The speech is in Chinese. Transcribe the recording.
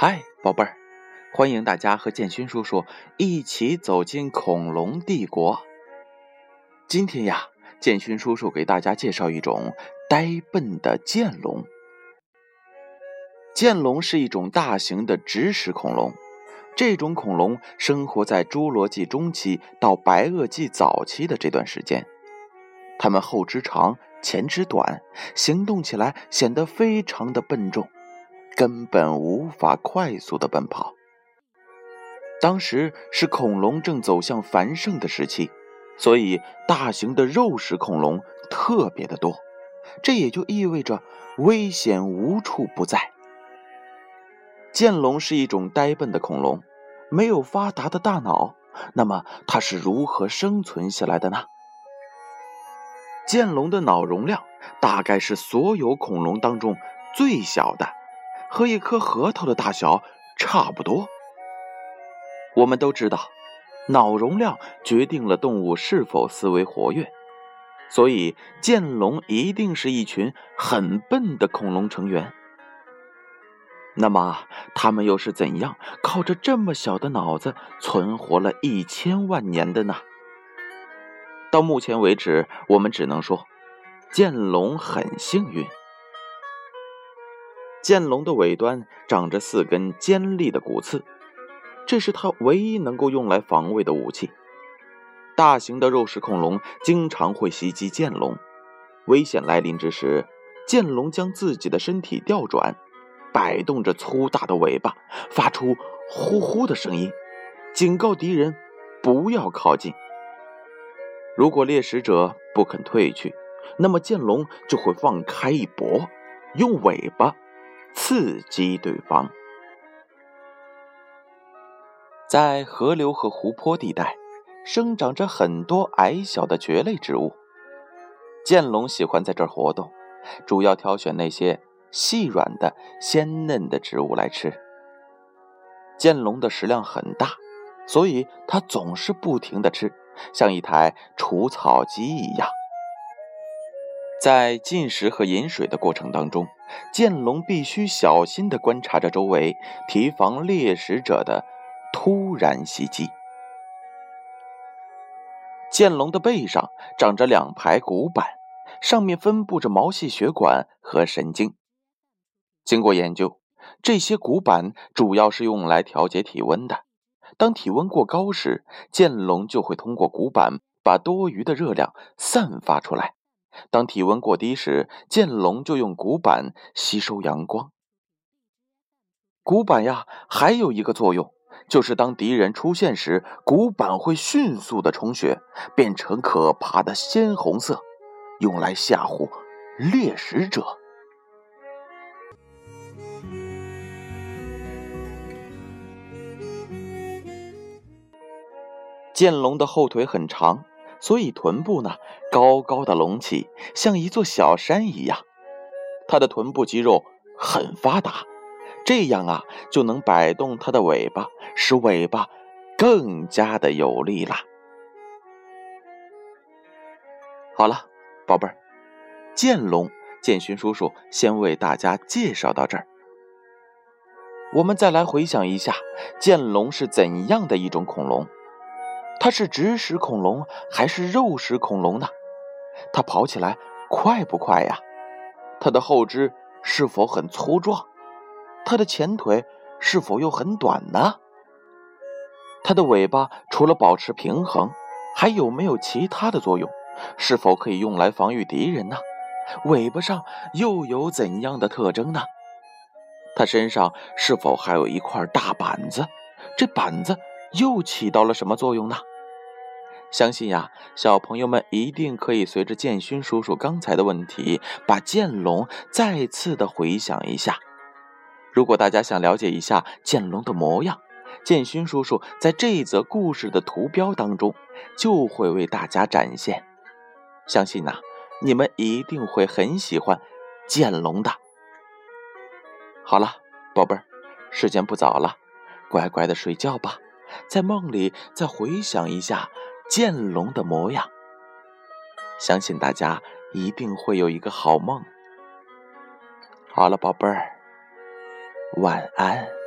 嗨，宝贝儿，欢迎大家和建勋叔叔一起走进恐龙帝国。今天呀，建勋叔叔给大家介绍一种呆笨的剑龙。剑龙是一种大型的植食恐龙，这种恐龙生活在侏罗纪中期到白垩纪早期的这段时间。它们后肢长，前肢短，行动起来显得非常的笨重。根本无法快速的奔跑。当时是恐龙正走向繁盛的时期，所以大型的肉食恐龙特别的多，这也就意味着危险无处不在。剑龙是一种呆笨的恐龙，没有发达的大脑，那么它是如何生存下来的呢？剑龙的脑容量大概是所有恐龙当中最小的。和一颗核桃的大小差不多。我们都知道，脑容量决定了动物是否思维活跃，所以剑龙一定是一群很笨的恐龙成员。那么，他们又是怎样靠着这么小的脑子存活了一千万年的呢？到目前为止，我们只能说，剑龙很幸运。剑龙的尾端长着四根尖利的骨刺，这是它唯一能够用来防卫的武器。大型的肉食恐龙经常会袭击剑龙，危险来临之时，剑龙将自己的身体调转，摆动着粗大的尾巴，发出呼呼的声音，警告敌人不要靠近。如果猎食者不肯退去，那么剑龙就会放开一搏，用尾巴。刺激对方。在河流和湖泊地带，生长着很多矮小的蕨类植物。剑龙喜欢在这儿活动，主要挑选那些细软的、鲜嫩的植物来吃。剑龙的食量很大，所以它总是不停的吃，像一台除草机一样。在进食和饮水的过程当中，剑龙必须小心地观察着周围，提防猎食者的突然袭击。剑龙的背上长着两排骨板，上面分布着毛细血管和神经。经过研究，这些骨板主要是用来调节体温的。当体温过高时，剑龙就会通过骨板把多余的热量散发出来。当体温过低时，剑龙就用骨板吸收阳光。骨板呀，还有一个作用，就是当敌人出现时，骨板会迅速的充血，变成可怕的鲜红色，用来吓唬猎食者。剑龙的后腿很长。所以臀部呢，高高的隆起，像一座小山一样。它的臀部肌肉很发达，这样啊，就能摆动它的尾巴，使尾巴更加的有力了。好了，宝贝儿，剑龙，剑勋叔叔先为大家介绍到这儿。我们再来回想一下，剑龙是怎样的一种恐龙？它是植食恐龙还是肉食恐龙呢？它跑起来快不快呀？它的后肢是否很粗壮？它的前腿是否又很短呢？它的尾巴除了保持平衡，还有没有其他的作用？是否可以用来防御敌人呢？尾巴上又有怎样的特征呢？它身上是否还有一块大板子？这板子又起到了什么作用呢？相信呀，小朋友们一定可以随着建勋叔叔刚才的问题，把剑龙再次的回想一下。如果大家想了解一下剑龙的模样，建勋叔叔在这一则故事的图标当中就会为大家展现。相信呐，你们一定会很喜欢剑龙的。好了，宝贝儿，时间不早了，乖乖的睡觉吧，在梦里再回想一下。剑龙的模样，相信大家一定会有一个好梦。好了，宝贝儿，晚安。